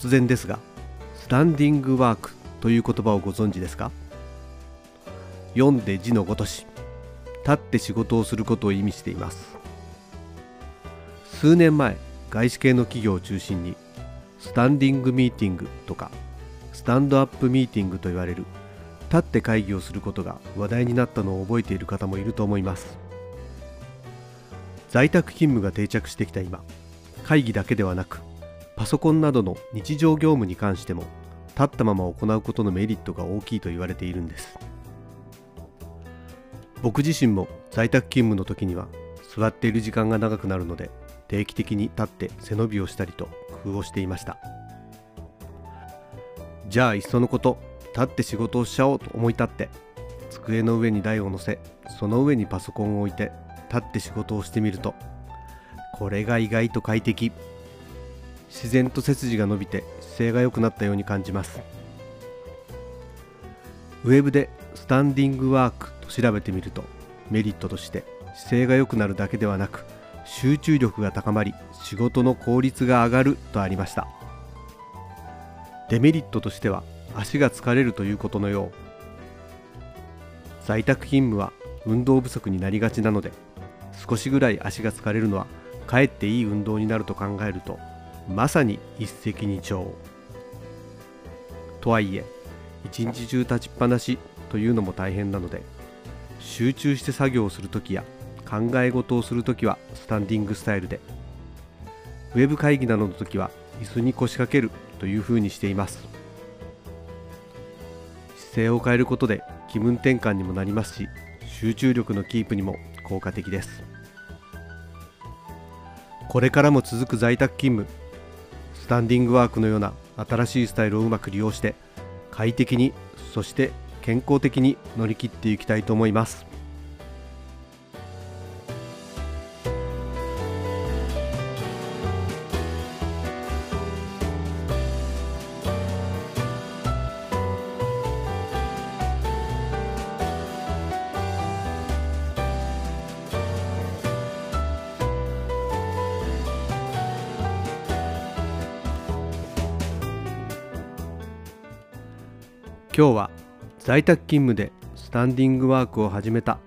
突然ですがスタンディングワークという言葉をご存知ですか？読んで字のごとし立って仕事をすることを意味しています。数年前外資系の企業を中心にスタンディングミーティングとかスタンドアップミーティングと言われる立って会議をすることが話題になったのを覚えている方もいると思います。在宅勤務が定着してきた今会議だけではなくパソコンなどの日常業務に関しても立ったまま行うことのメリットが大きいと言われているんです。僕自身も在宅勤務の時には座っている時間が長くなるので定期的に立って背伸びをしたりと工夫をしていました。じゃあいっそのこと立って仕事をしちゃおうと思い立って机の上に台を乗せその上にパソコンを置いて立って仕事をしてみるとこれが意外と快適。自然と背筋が伸びて姿勢が良くなったように感じます。ウェブでスタンディングワークと調べてみるとメリットとして姿勢が良くなるだけではなく集中力が高まり仕事の効率が上がるとありました。デメリットとしては足が疲れるということのよう。在宅勤務は運動不足になりがちなので少しぐらい足が疲れるのはかえっていい運動になると考えるとまさに一石二鳥。とはいえ一日中立ちっぱなしというのも大変なので集中して作業をするときや考え事をするときはスタンディングスタイルでウェブ会議などの時は椅子に腰掛けるというふうにしています。姿勢を変えることで気分転換にもなりますし集中力のキープにも効果的です。これからも続く在宅勤務タンディングワークのような新しいスタイルをうまく利用して快適にそして健康的に乗り切っていきたいと思います。今日は在宅勤務でスタンディングワークを始めた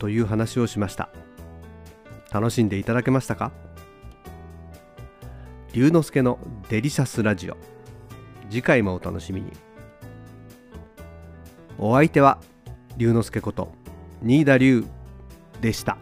という話をしました。楽しんでいただけましたか？龍之介のデリシャスラジオ。次回もお楽しみに。お相手は龍之介こと新田龍でした。